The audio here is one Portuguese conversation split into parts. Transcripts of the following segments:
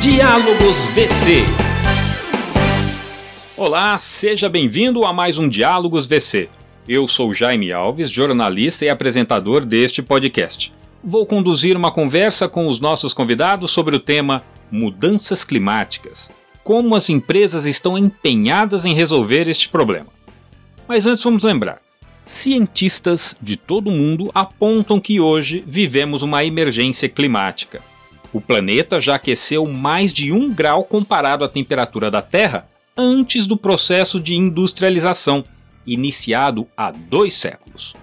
Diálogos VC. Olá, seja bem-vindo a mais um Diálogos VC. Eu sou Jaime Alves, jornalista e apresentador deste podcast. Vou conduzir uma conversa com os nossos convidados sobre o tema Mudanças Climáticas. Como as empresas estão empenhadas em resolver este problema. Mas antes vamos lembrar: cientistas de todo o mundo apontam que hoje vivemos uma emergência climática. O planeta já aqueceu mais de um grau comparado à temperatura da Terra antes do processo de industrialização, iniciado há dois séculos.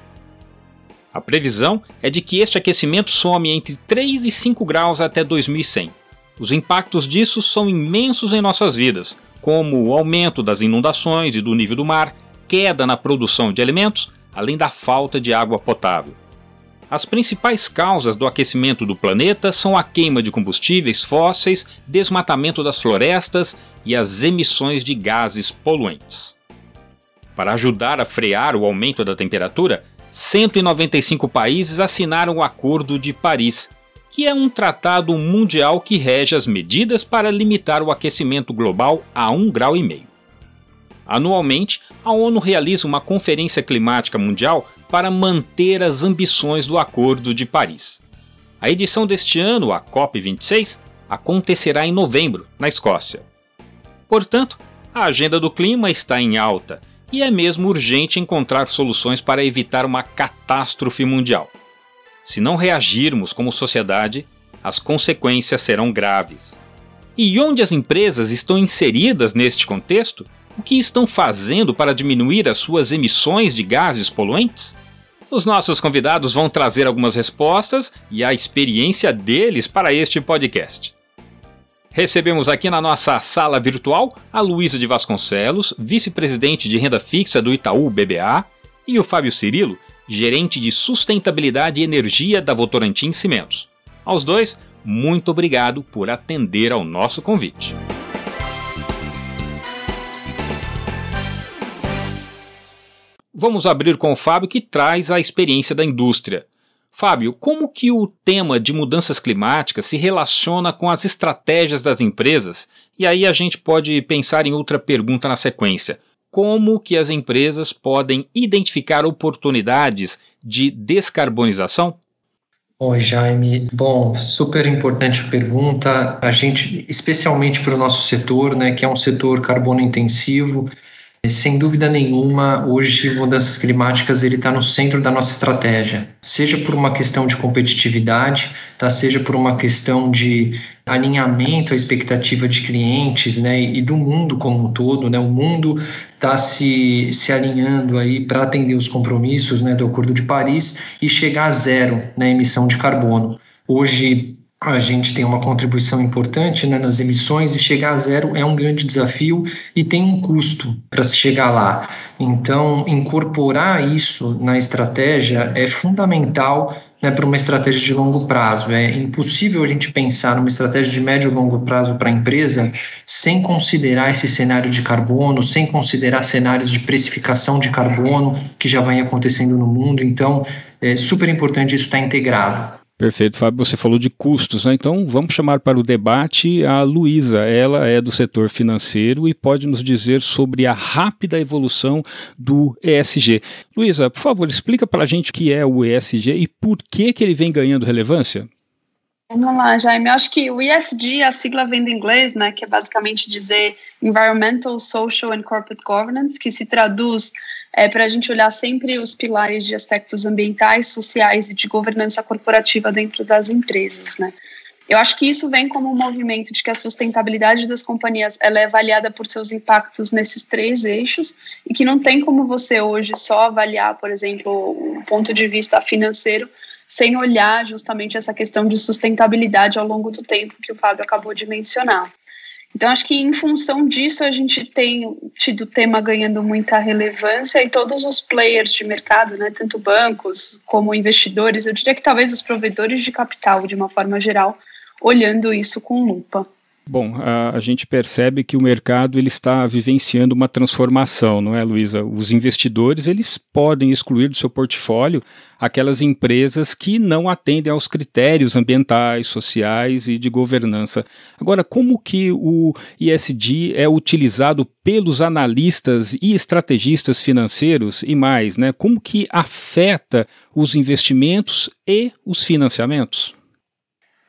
A previsão é de que este aquecimento some entre 3 e 5 graus até 2100. Os impactos disso são imensos em nossas vidas, como o aumento das inundações e do nível do mar, queda na produção de alimentos, além da falta de água potável. As principais causas do aquecimento do planeta são a queima de combustíveis fósseis, desmatamento das florestas e as emissões de gases poluentes. Para ajudar a frear o aumento da temperatura, 195 países assinaram o Acordo de Paris, que é um tratado mundial que rege as medidas para limitar o aquecimento global a 1,5 grau. Anualmente, a ONU realiza uma conferência climática mundial para manter as ambições do Acordo de Paris. A edição deste ano, a COP26, acontecerá em novembro, na Escócia. Portanto, a agenda do clima está em alta e é mesmo urgente encontrar soluções para evitar uma catástrofe mundial. Se não reagirmos como sociedade, as consequências serão graves. E onde as empresas estão inseridas neste contexto o que estão fazendo para diminuir as suas emissões de gases poluentes? Os nossos convidados vão trazer algumas respostas e a experiência deles para este podcast. Recebemos aqui na nossa sala virtual a Luísa de Vasconcelos, vice-presidente de renda fixa do Itaú BBA, e o Fábio Cirilo, gerente de sustentabilidade e energia da Votorantim Cimentos. Aos dois, muito obrigado por atender ao nosso convite. Vamos abrir com o Fábio que traz a experiência da indústria. Fábio, como que o tema de mudanças climáticas se relaciona com as estratégias das empresas? E aí a gente pode pensar em outra pergunta na sequência. Como que as empresas podem identificar oportunidades de descarbonização? Oi, Jaime. Bom, super importante pergunta. A gente, especialmente para o nosso setor, né, que é um setor carbono intensivo, sem dúvida nenhuma, hoje mudanças climáticas ele está no centro da nossa estratégia, seja por uma questão de competitividade, tá? seja por uma questão de alinhamento à expectativa de clientes, né, e do mundo como um todo, né, o mundo está se, se alinhando aí para atender os compromissos, né, do Acordo de Paris e chegar a zero na né, emissão de carbono. Hoje a gente tem uma contribuição importante né, nas emissões e chegar a zero é um grande desafio e tem um custo para se chegar lá. Então, incorporar isso na estratégia é fundamental né, para uma estratégia de longo prazo. É impossível a gente pensar numa estratégia de médio e longo prazo para a empresa sem considerar esse cenário de carbono, sem considerar cenários de precificação de carbono que já vem acontecendo no mundo. Então, é super importante isso estar integrado. Perfeito, Fábio. Você falou de custos, né? Então vamos chamar para o debate a Luísa. Ela é do setor financeiro e pode nos dizer sobre a rápida evolução do ESG. Luísa, por favor, explica para a gente o que é o ESG e por que, que ele vem ganhando relevância. Vamos lá, Jaime. Eu acho que o ESG, a sigla vem do inglês, né, que é basicamente dizer Environmental, Social and Corporate Governance, que se traduz é, para a gente olhar sempre os pilares de aspectos ambientais, sociais e de governança corporativa dentro das empresas, né? Eu acho que isso vem como um movimento de que a sustentabilidade das companhias ela é avaliada por seus impactos nesses três eixos e que não tem como você hoje só avaliar, por exemplo, o ponto de vista financeiro sem olhar justamente essa questão de sustentabilidade ao longo do tempo que o Fábio acabou de mencionar. Então, acho que em função disso, a gente tem tido o tema ganhando muita relevância e todos os players de mercado, né, tanto bancos como investidores, eu diria que talvez os provedores de capital, de uma forma geral, olhando isso com lupa. Bom, a, a, gente percebe que o mercado ele está vivenciando uma transformação, não é, Luísa? Os investidores eles podem excluir do seu portfólio aquelas empresas que não atendem aos critérios ambientais, sociais e de governança. Agora, como que o ISD é utilizado pelos analistas e estrategistas financeiros e mais, né? Como que afeta os investimentos e os financiamentos?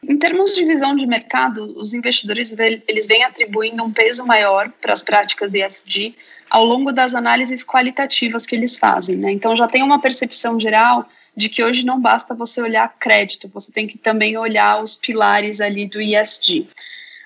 Em termos de visão de mercado, os investidores eles vêm atribuindo um peso maior para as práticas ESG ao longo das análises qualitativas que eles fazem. Né? Então já tem uma percepção geral de que hoje não basta você olhar crédito, você tem que também olhar os pilares ali do ESG.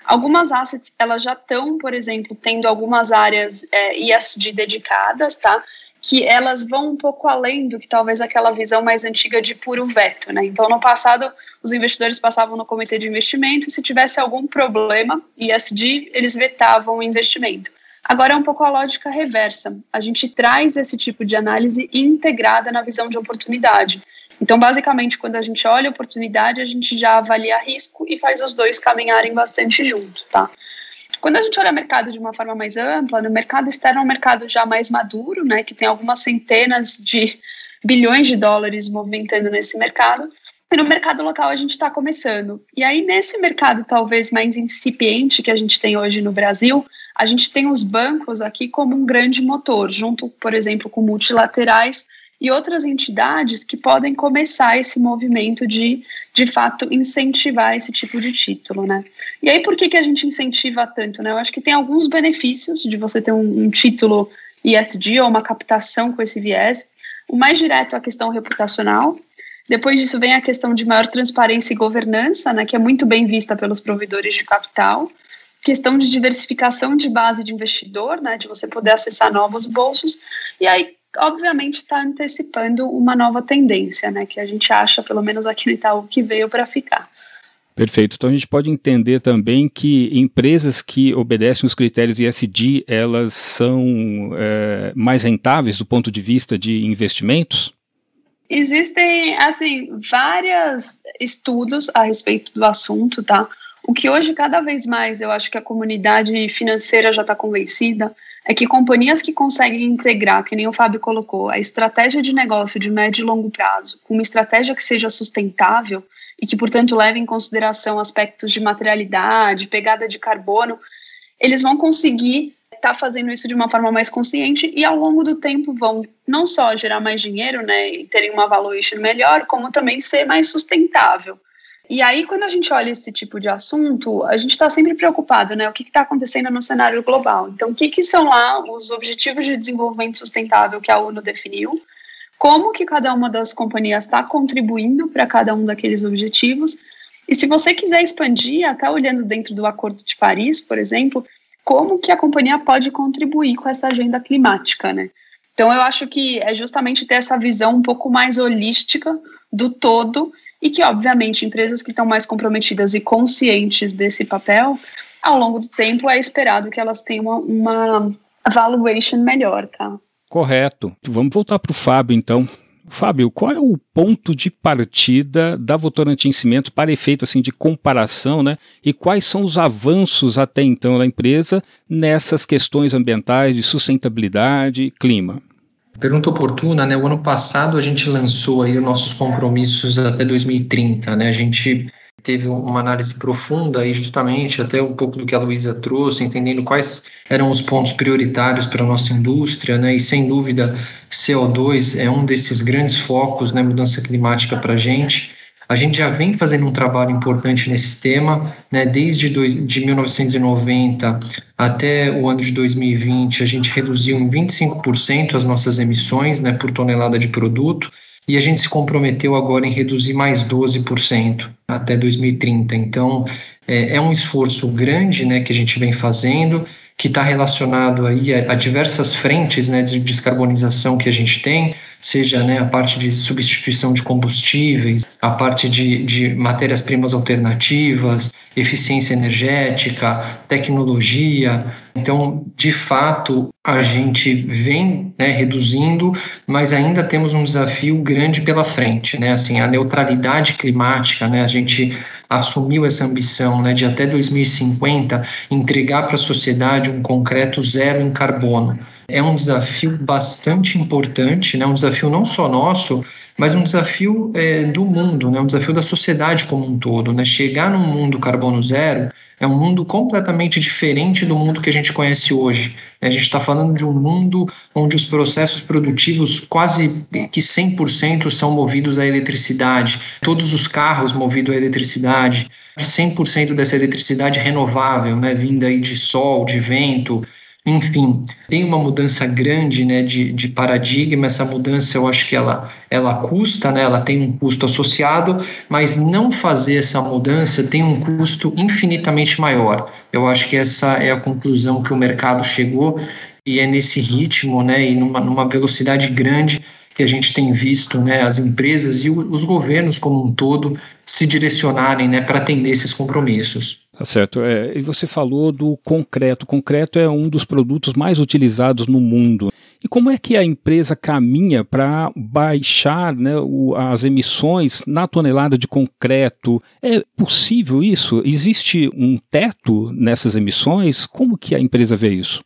Algumas assets elas já estão, por exemplo, tendo algumas áreas é, ESG dedicadas, tá? Que elas vão um pouco além do que talvez aquela visão mais antiga de puro veto, né? Então, no passado, os investidores passavam no comitê de investimento e se tivesse algum problema ISD, eles vetavam o investimento. Agora é um pouco a lógica reversa. A gente traz esse tipo de análise integrada na visão de oportunidade. Então, basicamente, quando a gente olha a oportunidade, a gente já avalia risco e faz os dois caminharem bastante junto, tá? Quando a gente olha o mercado de uma forma mais ampla, no mercado externo é um mercado já mais maduro, né, que tem algumas centenas de bilhões de dólares movimentando nesse mercado. E no mercado local a gente está começando. E aí, nesse mercado talvez mais incipiente que a gente tem hoje no Brasil, a gente tem os bancos aqui como um grande motor, junto, por exemplo, com multilaterais e outras entidades que podem começar esse movimento de, de fato, incentivar esse tipo de título, né? E aí, por que, que a gente incentiva tanto, né? Eu acho que tem alguns benefícios de você ter um, um título ISD ou uma captação com esse viés. O mais direto é a questão reputacional. Depois disso vem a questão de maior transparência e governança, né, que é muito bem vista pelos provedores de capital. Questão de diversificação de base de investidor, né, de você poder acessar novos bolsos. E aí, obviamente está antecipando uma nova tendência, né, que a gente acha, pelo menos aqui no Itaú, que veio para ficar. Perfeito. Então a gente pode entender também que empresas que obedecem os critérios ISD, elas são é, mais rentáveis do ponto de vista de investimentos? Existem, assim, vários estudos a respeito do assunto, tá? O que hoje, cada vez mais, eu acho que a comunidade financeira já está convencida é que companhias que conseguem integrar, que nem o Fábio colocou, a estratégia de negócio de médio e longo prazo com uma estratégia que seja sustentável e que, portanto, leve em consideração aspectos de materialidade, pegada de carbono, eles vão conseguir estar tá fazendo isso de uma forma mais consciente e, ao longo do tempo, vão não só gerar mais dinheiro né, e terem uma valuation melhor, como também ser mais sustentável. E aí, quando a gente olha esse tipo de assunto, a gente está sempre preocupado, né? O que está acontecendo no cenário global? Então, o que, que são lá os Objetivos de Desenvolvimento Sustentável que a ONU definiu? Como que cada uma das companhias está contribuindo para cada um daqueles objetivos? E se você quiser expandir, até olhando dentro do Acordo de Paris, por exemplo, como que a companhia pode contribuir com essa agenda climática, né? Então, eu acho que é justamente ter essa visão um pouco mais holística do todo e que, obviamente, empresas que estão mais comprometidas e conscientes desse papel, ao longo do tempo é esperado que elas tenham uma, uma valuation melhor, tá? Correto. Vamos voltar para o Fábio, então. Fábio, qual é o ponto de partida da Votorantim Cimentos para efeito assim de comparação, né? E quais são os avanços até então da empresa nessas questões ambientais de sustentabilidade e clima? Pergunta oportuna, né? O ano passado a gente lançou aí os nossos compromissos até 2030, né? A gente teve uma análise profunda e justamente até um pouco do que a Luísa trouxe, entendendo quais eram os pontos prioritários para a nossa indústria, né? E sem dúvida, CO2 é um desses grandes focos, né? Mudança climática para a gente. A gente já vem fazendo um trabalho importante nesse tema, né? desde de 1990 até o ano de 2020, a gente reduziu em 25% as nossas emissões né, por tonelada de produto, e a gente se comprometeu agora em reduzir mais 12% até 2030. Então, é, é, um esforço grande né, que a gente vem fazendo, que está relacionado aí a, a, diversas frentes né, de descarbonização que a gente tem, seja né, a parte de substituição de combustíveis, a parte de, de matérias-primas alternativas, eficiência energética, tecnologia. Então, de fato, a gente vem né, reduzindo, mas ainda temos um desafio grande pela frente. Né? Assim, a neutralidade climática, né? a gente assumiu essa ambição né, de até 2050 entregar para a sociedade um concreto zero em carbono. É um desafio bastante importante, né, um desafio não só nosso, mas um desafio é, do mundo, né, um desafio da sociedade como um todo. Né? Chegar num mundo carbono zero é um mundo completamente diferente do mundo que a gente conhece hoje. A gente está falando de um mundo onde os processos produtivos quase que 100% são movidos à eletricidade, todos os carros movidos à eletricidade, 100% dessa eletricidade renovável, né, vinda aí de sol, de vento, enfim, tem uma mudança grande né, de, de paradigma, essa mudança eu acho que ela, ela custa, né, ela tem um custo associado, mas não fazer essa mudança tem um custo infinitamente maior. Eu acho que essa é a conclusão que o mercado chegou e é nesse ritmo né, e numa, numa velocidade grande que a gente tem visto né, as empresas e os governos como um todo se direcionarem né, para atender esses compromissos. Tá certo. É, e você falou do concreto. O concreto é um dos produtos mais utilizados no mundo. E como é que a empresa caminha para baixar né, o, as emissões na tonelada de concreto? É possível isso? Existe um teto nessas emissões? Como que a empresa vê isso?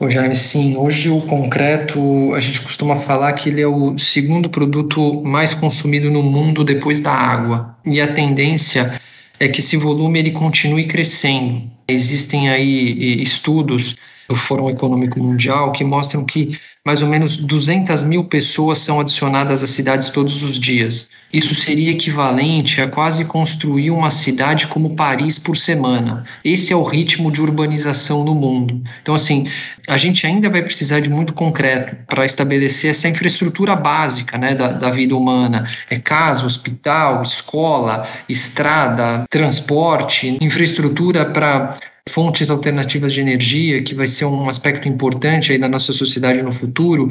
Ô Jaime, sim, hoje o concreto, a gente costuma falar que ele é o segundo produto mais consumido no mundo depois da água. E a tendência é que esse volume ele continue crescendo. Existem aí estudos do Fórum Econômico Mundial que mostram que mais ou menos 200 mil pessoas são adicionadas às cidades todos os dias. Isso seria equivalente a quase construir uma cidade como Paris por semana. Esse é o ritmo de urbanização no mundo. Então, assim, a gente ainda vai precisar de muito concreto para estabelecer essa infraestrutura básica né, da, da vida humana. É casa, hospital, escola, estrada, transporte, infraestrutura para fontes alternativas de energia, que vai ser um aspecto importante aí na nossa sociedade no futuro.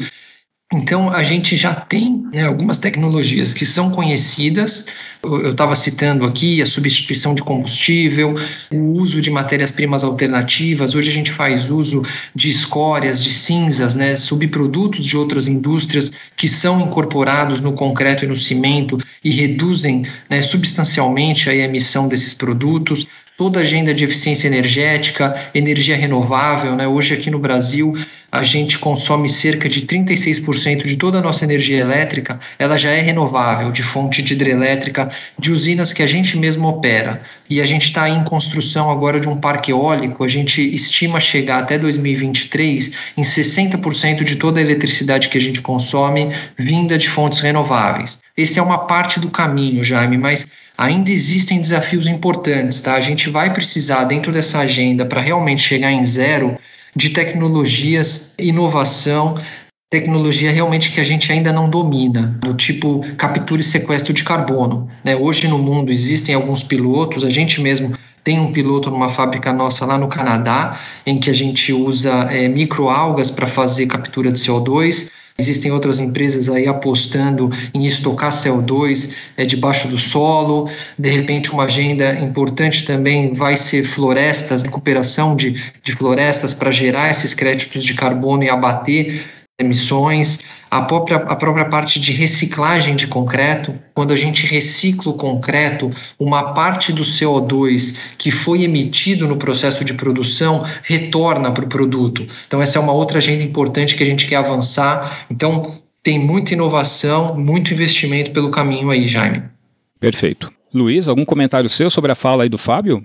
Então, a gente já tem né, algumas tecnologias que são conhecidas. Eu estava citando aqui a substituição de combustível, o uso de matérias-primas alternativas. Hoje a gente faz uso de escórias, de cinzas, né, subprodutos de outras indústrias que são incorporados no concreto e no cimento e reduzem né, substancialmente a emissão desses produtos toda a agenda de eficiência energética, energia renovável. Né? Hoje, aqui no Brasil, a gente consome cerca de 36% de toda a nossa energia elétrica, ela já é renovável, de fonte de hidrelétrica, de usinas que a gente mesmo opera. E a gente está em construção agora de um parque eólico, a gente estima chegar até 2023 em 60% de toda a eletricidade que a gente consome vinda de fontes renováveis. Esse é uma parte do caminho, Jaime, mas ainda existem desafios importantes, tá? A gente vai precisar, dentro dessa agenda, para realmente chegar em zero, de tecnologias, inovação, tecnologia realmente que a gente ainda não domina, do tipo captura e sequestro de carbono. Né? Hoje no mundo existem alguns pilotos, a gente mesmo tem um piloto numa fábrica nossa lá no Canadá, em que a gente usa é, microalgas para fazer captura de CO2. Existem outras empresas aí apostando em estocar CO2 é, debaixo do solo. De repente, uma agenda importante também vai ser florestas, recuperação de, de florestas para gerar esses créditos de carbono e abater emissões, a própria, a própria parte de reciclagem de concreto. Quando a gente recicla o concreto, uma parte do CO2 que foi emitido no processo de produção retorna para o produto. Então, essa é uma outra agenda importante que a gente quer avançar. Então, tem muita inovação, muito investimento pelo caminho aí, Jaime. Perfeito. Luiz, algum comentário seu sobre a fala aí do Fábio?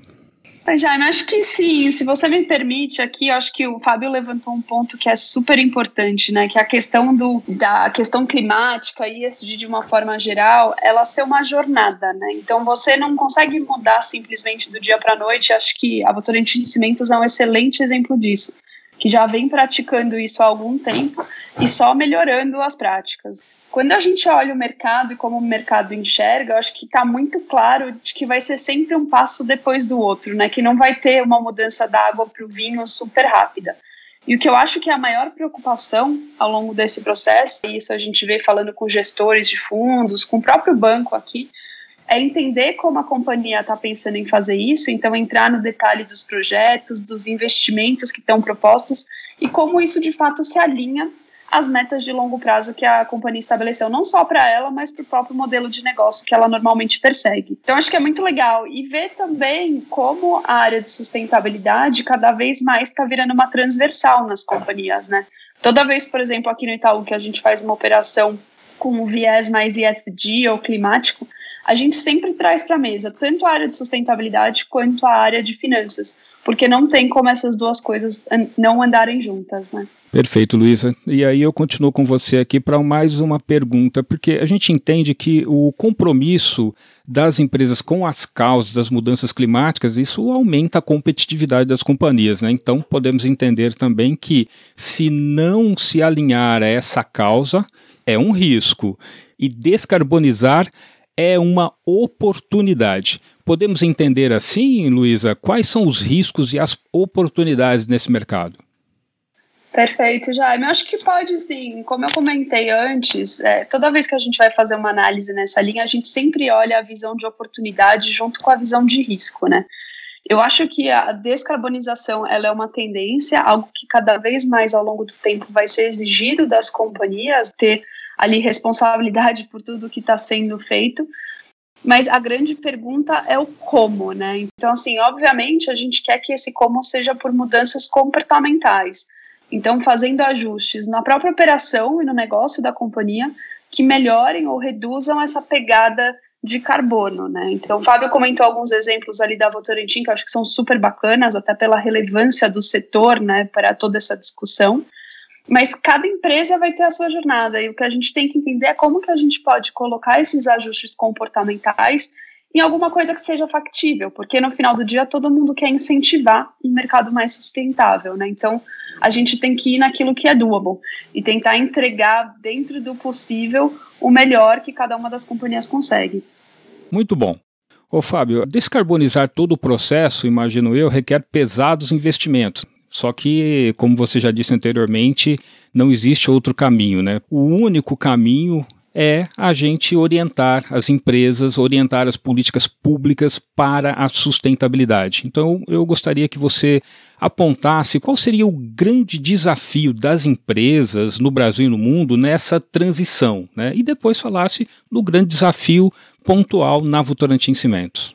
Jaime, acho que sim. Se você me permite aqui, acho que o Fábio levantou um ponto que é super importante, né? Que é a questão do, da questão climática e ESG de uma forma geral, ela ser uma jornada, né? Então você não consegue mudar simplesmente do dia para a noite. Acho que a Votorantim de Cimentos é um excelente exemplo disso, que já vem praticando isso há algum tempo e só melhorando as práticas. Quando a gente olha o mercado e como o mercado enxerga, eu acho que está muito claro de que vai ser sempre um passo depois do outro, né? Que não vai ter uma mudança da água para o vinho super rápida. E o que eu acho que é a maior preocupação ao longo desse processo, e isso a gente vê falando com gestores de fundos, com o próprio banco aqui, é entender como a companhia está pensando em fazer isso, então entrar no detalhe dos projetos, dos investimentos que estão propostos e como isso de fato se alinha as metas de longo prazo que a companhia estabeleceu, não só para ela, mas para o próprio modelo de negócio que ela normalmente persegue. Então, acho que é muito legal. E ver também como a área de sustentabilidade cada vez mais está virando uma transversal nas companhias, né? Toda vez, por exemplo, aqui no Itaú, que a gente faz uma operação com um viés mais ESG ou climático, a gente sempre traz para a mesa tanto a área de sustentabilidade quanto a área de finanças, porque não tem como essas duas coisas não andarem juntas, né? Perfeito, Luísa. E aí eu continuo com você aqui para mais uma pergunta, porque a gente entende que o compromisso das empresas com as causas das mudanças climáticas, isso aumenta a competitividade das companhias, né? Então podemos entender também que se não se alinhar a essa causa, é um risco. E descarbonizar é uma oportunidade. Podemos entender assim, Luísa, quais são os riscos e as oportunidades nesse mercado? Perfeito, Jaime. Eu acho que pode sim. Como eu comentei antes, é, toda vez que a gente vai fazer uma análise nessa linha, a gente sempre olha a visão de oportunidade junto com a visão de risco, né? Eu acho que a descarbonização ela é uma tendência, algo que cada vez mais ao longo do tempo vai ser exigido das companhias, ter ali responsabilidade por tudo que está sendo feito. Mas a grande pergunta é o como, né? Então, assim, obviamente a gente quer que esse como seja por mudanças comportamentais. Então, fazendo ajustes na própria operação e no negócio da companhia que melhorem ou reduzam essa pegada de carbono, né? Então, o Fábio comentou alguns exemplos ali da Votorantim que eu acho que são super bacanas, até pela relevância do setor, né, para toda essa discussão. Mas cada empresa vai ter a sua jornada e o que a gente tem que entender é como que a gente pode colocar esses ajustes comportamentais em alguma coisa que seja factível, porque no final do dia todo mundo quer incentivar um mercado mais sustentável, né? Então a gente tem que ir naquilo que é doable e tentar entregar dentro do possível o melhor que cada uma das companhias consegue. Muito bom. Ô Fábio, descarbonizar todo o processo, imagino eu, requer pesados investimentos. Só que, como você já disse anteriormente, não existe outro caminho, né? O único caminho é a gente orientar as empresas, orientar as políticas públicas para a sustentabilidade. Então, eu gostaria que você apontasse qual seria o grande desafio das empresas no Brasil e no mundo nessa transição, né? E depois falasse do grande desafio pontual na Votorantim Cimentos.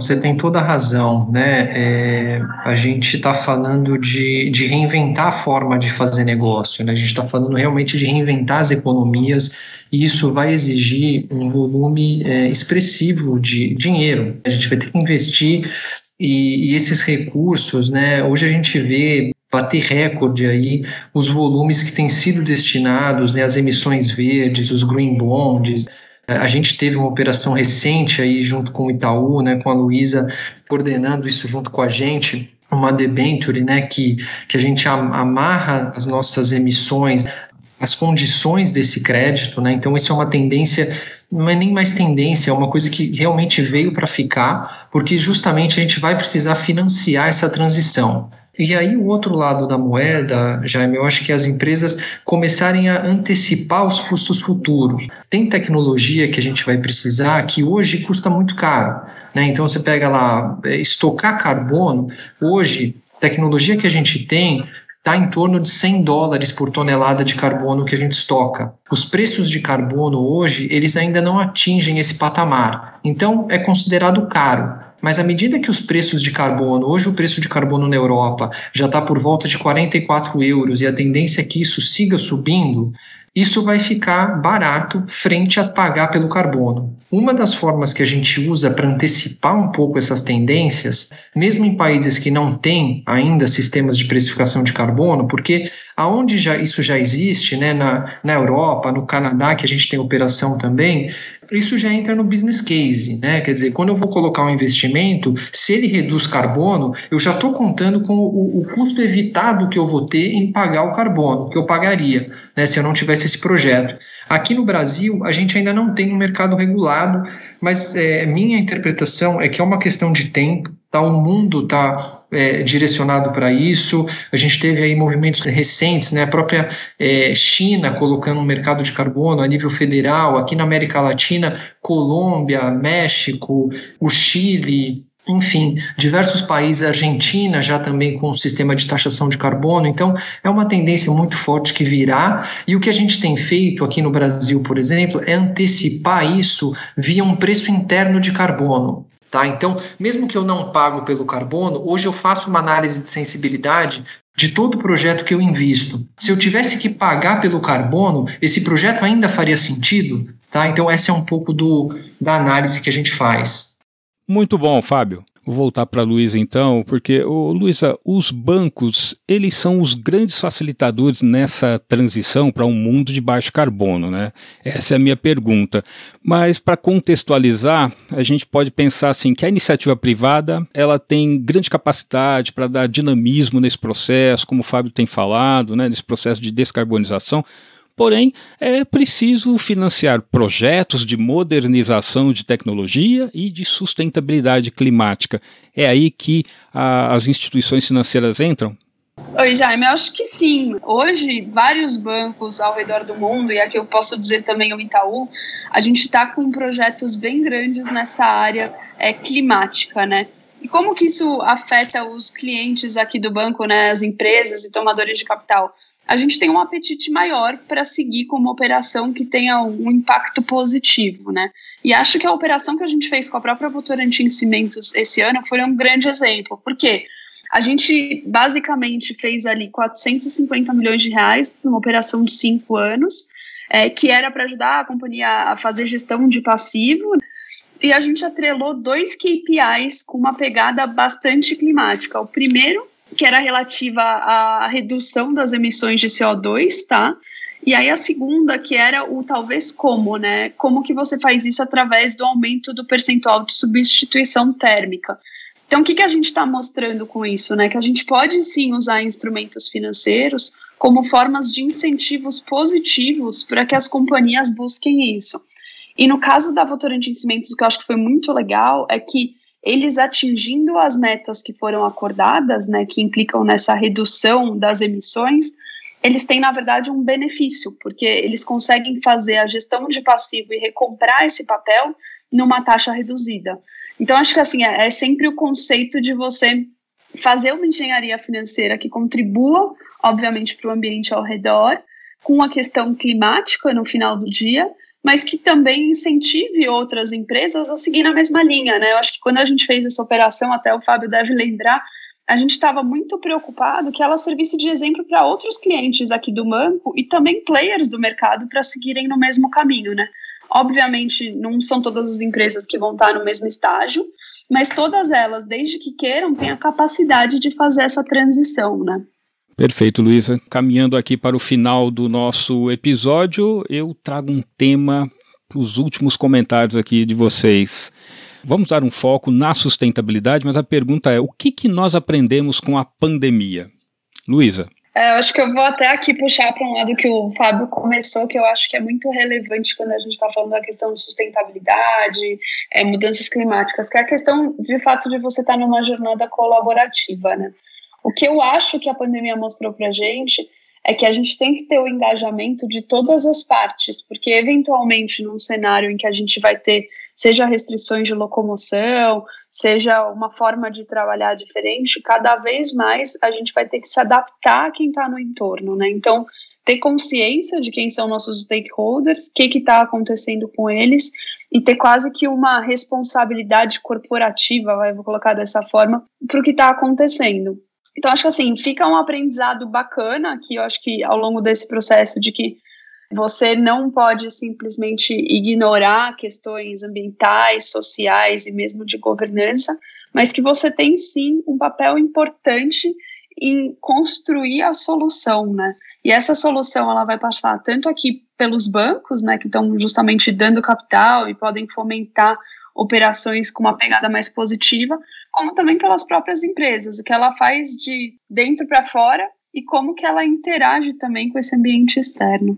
Você tem toda a razão, né? É, a gente está falando de, de reinventar a forma de fazer negócio, né? A gente está falando realmente de reinventar as economias e isso vai exigir um volume é, expressivo de dinheiro. A gente vai ter que investir e, e esses recursos, né? Hoje a gente vê bater recorde aí os volumes que têm sido destinados, né, as emissões verdes, os green bonds, a gente teve uma operação recente aí junto com o Itaú, né, com a Luísa coordenando isso junto com a gente, uma debenture, né, que, que a gente amarra as nossas emissões, as condições desse crédito, né, então isso é uma tendência, não é nem mais tendência, é uma coisa que realmente veio para ficar, porque justamente a gente vai precisar financiar essa transição. E aí, o outro lado da moeda, Jaime, eu acho que as empresas começarem a antecipar os custos futuros. Tem tecnologia que a gente vai precisar que hoje custa muito caro. Né? Então, você pega lá, é, estocar carbono, hoje, tecnologia que a gente tem está em torno de 100 dólares por tonelada de carbono que a gente estoca. Os preços de carbono hoje, eles ainda não atingem esse patamar. Então, é considerado caro. Mas à medida que os preços de carbono, hoje o preço de carbono na Europa já está por volta de 44 euros e a tendência é que isso siga subindo, isso vai ficar barato frente a pagar pelo carbono. Uma das formas que a gente usa para antecipar um pouco essas tendências, mesmo em países que não têm ainda sistemas de precificação de carbono, porque aonde já, isso já existe, né, na, na Europa, no Canadá, que a gente tem operação também, isso já entra no business case, né? Quer dizer, quando eu vou colocar um investimento, se ele reduz carbono, eu já estou contando com o, o, custo evitado que eu vou ter em pagar o carbono, que eu pagaria, né, se eu não tivesse esse projeto. Aqui no Brasil, a gente ainda não tem um mercado regulado, mas é, minha interpretação é que é uma questão de tempo, tá? O mundo está é, direcionado para isso. A gente teve aí movimentos recentes, né? A própria é, China colocando um mercado de carbono a nível federal, aqui na América Latina, Colômbia, México, o Chile, enfim, diversos países, Argentina já também com um sistema de taxação de carbono, então é uma tendência muito forte que virá, e o que a gente tem feito aqui no Brasil, por exemplo, é antecipar isso via um preço interno de carbono. Tá? Então, mesmo que eu não pago pelo carbono, hoje eu faço uma análise de sensibilidade de todo projeto que eu invisto. Se eu tivesse que pagar pelo carbono, esse projeto ainda faria sentido? Tá? Então, essa é um pouco do, da análise que a gente faz. Muito bom, Fábio. Voltar para a Luísa então, porque, Luísa, os bancos, eles são os grandes facilitadores nessa transição para um mundo de baixo carbono, né? Essa é a minha pergunta. Mas para contextualizar, a gente pode pensar assim que a iniciativa privada, ela tem grande capacidade para dar dinamismo nesse processo, como o Fábio tem falado, né, nesse processo de descarbonização, Porém, é preciso financiar projetos de modernização de tecnologia e de sustentabilidade climática. É aí que a, as instituições financeiras entram? Oi, Jaime, eu acho que sim. Hoje, vários bancos ao redor do mundo, e aqui eu posso dizer também o Itaú, a gente está com projetos bem grandes nessa área é, climática, né? E como que isso afeta os clientes aqui do banco, né, as empresas e tomadores de capital? A gente tem um apetite maior para seguir com uma operação que tenha um impacto positivo, né? E acho que a operação que a gente fez com a própria Votorantim Cimentos esse ano foi um grande exemplo, porque a gente basicamente fez ali 450 milhões de reais numa operação de cinco anos, é, que era para ajudar a companhia a fazer gestão de passivo, e a gente atrelou dois KPIs com uma pegada bastante climática. O primeiro que era relativa à redução das emissões de CO2, tá? E aí a segunda, que era o talvez como, né? Como que você faz isso através do aumento do percentual de substituição térmica. Então, o que, que a gente está mostrando com isso, né? Que a gente pode sim usar instrumentos financeiros como formas de incentivos positivos para que as companhias busquem isso. E no caso da Votorantim Cimentos, o que eu acho que foi muito legal é que eles atingindo as metas que foram acordadas, né, que implicam nessa redução das emissões, eles têm, na verdade, um benefício, porque eles conseguem fazer a gestão de passivo e recomprar esse papel numa taxa reduzida. Então, acho que assim, é, é sempre o conceito de você fazer uma engenharia financeira que contribua, obviamente, para o ambiente ao redor, com a questão climática no final do dia, mas que também incentive outras empresas a seguir na mesma linha, né? Eu acho que quando a gente fez essa operação, até o Fábio deve lembrar, a gente estava muito preocupado que ela servisse de exemplo para outros clientes aqui do banco e também players do mercado para seguirem no mesmo caminho, né? Obviamente, não são todas as empresas que vão estar no mesmo estágio, mas todas elas, desde que queiram, têm a capacidade de fazer essa transição, né? Perfeito, Luísa. Caminhando aqui para o final do nosso episódio, eu trago um tema para os últimos comentários aqui de vocês. Vamos dar um foco na sustentabilidade, mas a pergunta é: o que, que nós aprendemos com a pandemia? Luísa. É, eu acho que eu vou até aqui puxar para um lado que o Fábio começou, que eu acho que é muito relevante quando a gente está falando da questão de sustentabilidade, é, mudanças climáticas, que é a questão, de fato, de você estar tá numa jornada colaborativa, né? O que eu acho que a pandemia mostrou para gente é que a gente tem que ter o engajamento de todas as partes, porque eventualmente num cenário em que a gente vai ter seja restrições de locomoção, seja uma forma de trabalhar diferente, cada vez mais a gente vai ter que se adaptar a quem está no entorno, né? Então, ter consciência de quem são nossos stakeholders, o que está acontecendo com eles, e ter quase que uma responsabilidade corporativa, vai, vou colocar dessa forma, para o que está acontecendo. Então, acho que assim, fica um aprendizado bacana que eu acho que ao longo desse processo de que você não pode simplesmente ignorar questões ambientais, sociais e mesmo de governança, mas que você tem sim um papel importante em construir a solução, né? E essa solução ela vai passar tanto aqui pelos bancos, né, que estão justamente dando capital e podem fomentar operações com uma pegada mais positiva, como também pelas próprias empresas, o que ela faz de dentro para fora e como que ela interage também com esse ambiente externo.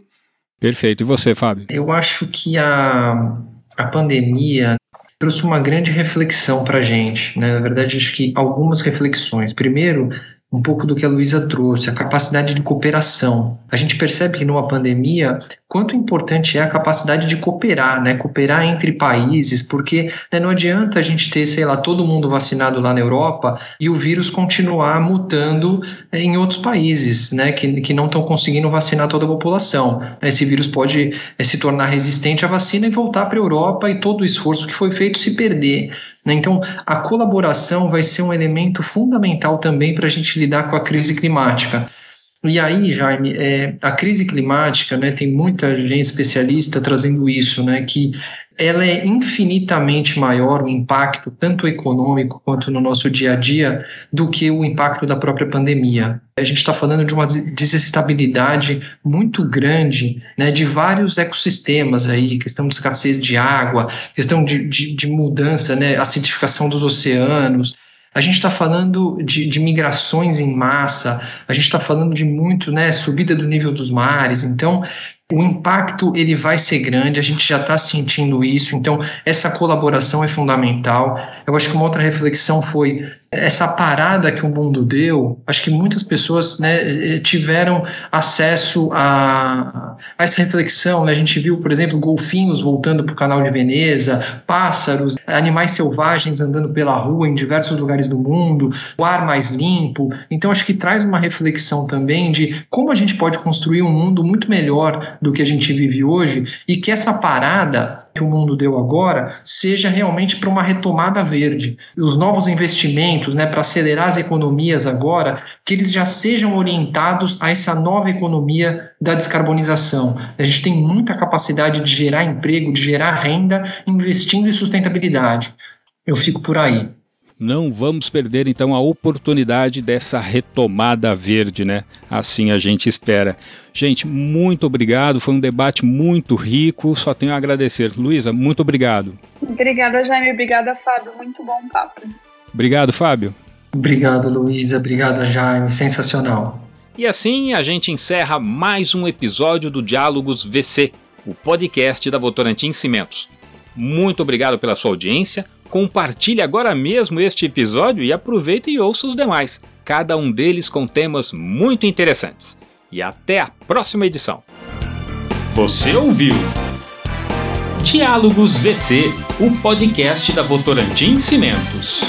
Perfeito. E você, Fábio? Eu acho que a, a pandemia trouxe uma grande reflexão para a gente. Né? Na verdade, acho que algumas reflexões. Primeiro, um pouco do que a Luísa trouxe, a capacidade de cooperação. A gente percebe que numa pandemia, quanto importante é a capacidade de cooperar, né? Cooperar entre países, porque né, não adianta a gente ter, sei lá, todo mundo vacinado lá na Europa e o vírus continuar mutando é, em outros países, né? Que, que não estão conseguindo vacinar toda a população. Esse vírus pode é, se tornar resistente à vacina e voltar para a Europa e todo o esforço que foi feito se perder. Né? Então, a colaboração vai ser um elemento fundamental também para a gente lidar com a crise climática. E aí, Jaime, é, a crise climática, né, tem muita gente especialista trazendo isso, né, que ela é infinitamente maior o impacto, tanto econômico quanto no nosso dia a dia, do que o impacto da própria pandemia. A gente está falando de uma desestabilidade muito grande né, de vários ecossistemas aí, questão de escassez de água, questão de, de, de mudança, né, acidificação dos oceanos, a gente está falando de, de, migrações em massa, a gente está falando de muito, né, subida do nível dos mares. Então, o impacto ele vai ser grande, a gente já está sentindo isso, então essa colaboração é fundamental. Eu acho que uma outra reflexão foi essa parada que o mundo deu, acho que muitas pessoas né, eh, tiveram acesso a, a essa reflexão. Né? A gente viu, por exemplo, golfinhos voltando para o canal de Veneza, pássaros, animais selvagens andando pela rua em diversos lugares do mundo, o ar mais limpo. Então, acho que traz uma reflexão também de como a gente pode construir um mundo muito melhor do que a gente vive hoje e que essa parada que o mundo deu agora seja realmente para uma retomada verde. Os novos investimentos, né, para acelerar as economias agora, que eles já sejam orientados a essa nova economia da descarbonização. A gente tem muita capacidade de gerar emprego, de gerar renda, investindo em sustentabilidade. Eu fico por aí. Não vamos perder então a oportunidade dessa retomada verde, né? Assim a gente espera. Gente, muito obrigado. Foi um debate muito rico. Só tenho a agradecer. Luísa, muito obrigado. Obrigada, Jaime. Obrigada, Fábio. Muito bom papo. Obrigado, Fábio. Obrigado, Luísa. Obrigado, Jaime. Sensacional. E assim a gente encerra mais um episódio do Diálogos VC, o podcast da Votorantim Cimentos. Muito obrigado pela sua audiência. Compartilhe agora mesmo este episódio e aproveite e ouça os demais, cada um deles com temas muito interessantes. E até a próxima edição. Você ouviu? Diálogos VC, o podcast da Votorantim Cimentos.